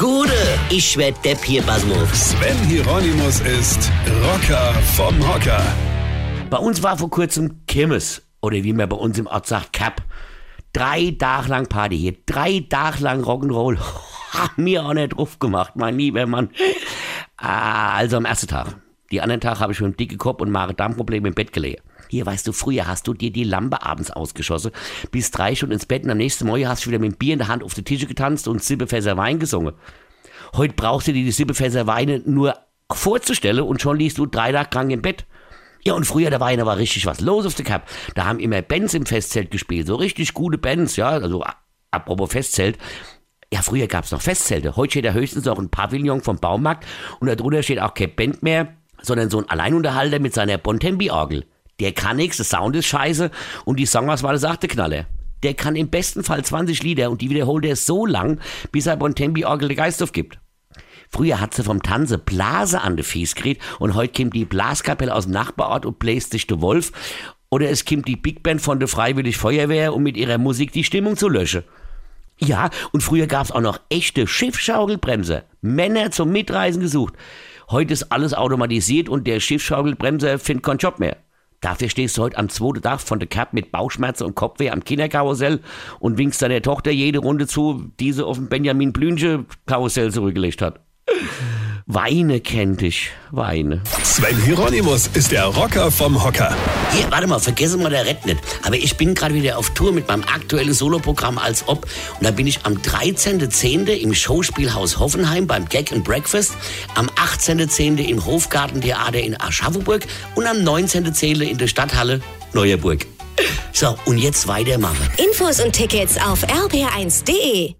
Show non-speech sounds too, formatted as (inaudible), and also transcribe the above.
Gude, ich werd Depp hier, Basmus. Sven Hieronymus ist Rocker vom Hocker. Bei uns war vor kurzem Kirmes, oder wie man bei uns im Ort sagt, Cap. Drei Tage lang Party hier, drei Tage lang Rock'n'Roll. (laughs) Hab mir auch nicht drauf gemacht, mein lieber Mann. Ah, also am ersten Tag. Die anderen Tag habe ich mit einem dicken Kopf und Magen-Darm-Problem im Bett gelegen. Hier, weißt du, früher hast du dir die Lampe abends ausgeschossen, bis drei Stunden ins Bett und am nächsten Morgen hast du wieder mit dem Bier in der Hand auf die Tische getanzt und Sippefässer Wein gesungen. Heute brauchst du dir die Sippefässer Weine nur vorzustellen und schon liegst du drei Tage krank im Bett. Ja, und früher, da war ja war richtig was los auf der Cup. Da haben immer Bands im Festzelt gespielt, so richtig gute Bands, ja, also apropos Festzelt. Ja, früher gab's noch Festzelte. Heute steht da höchstens noch ein Pavillon vom Baumarkt und darunter steht auch keine Band mehr, sondern so ein Alleinunterhalter mit seiner Bontempi-Orgel. Der kann nichts, der Sound ist scheiße und die Songauswahl sagte Knaller. Der kann im besten Fall 20 Lieder und die wiederholt er so lang, bis er Bontempi-Orgel den Geist aufgibt. Früher hat sie vom Tanze Blase an de Fies gekriegt und heute kommt die Blaskapelle aus dem Nachbarort und bläst sich de Wolf. Oder es kommt die Big Band von der Freiwillig Feuerwehr, um mit ihrer Musik die Stimmung zu löschen. Ja, und früher gab's auch noch echte Schiffschaukelbremser. Männer zum Mitreisen gesucht. Heute ist alles automatisiert und der Schiffschaukelbremser findet keinen Job mehr. Dafür stehst du heute am zweiten Tag von der Cap mit Bauchschmerzen und Kopfweh am Kinderkarussell und winkst deiner Tochter jede Runde zu, die sie auf dem Benjamin Blünche Karussell zurückgelegt hat. Weine kennt dich, Weine. Sven Hieronymus ist der Rocker vom Hocker. Hier, warte mal, vergessen wir der Rett nicht. Aber ich bin gerade wieder auf Tour mit meinem aktuellen Soloprogramm als ob. Und da bin ich am 13.10. im Schauspielhaus Hoffenheim beim Gag and Breakfast, am 18.10. im Hofgartentheater in Aschaffenburg und am 19.10. in der Stadthalle Neuerburg. So, und jetzt weitermachen. Infos und Tickets auf rb1.de.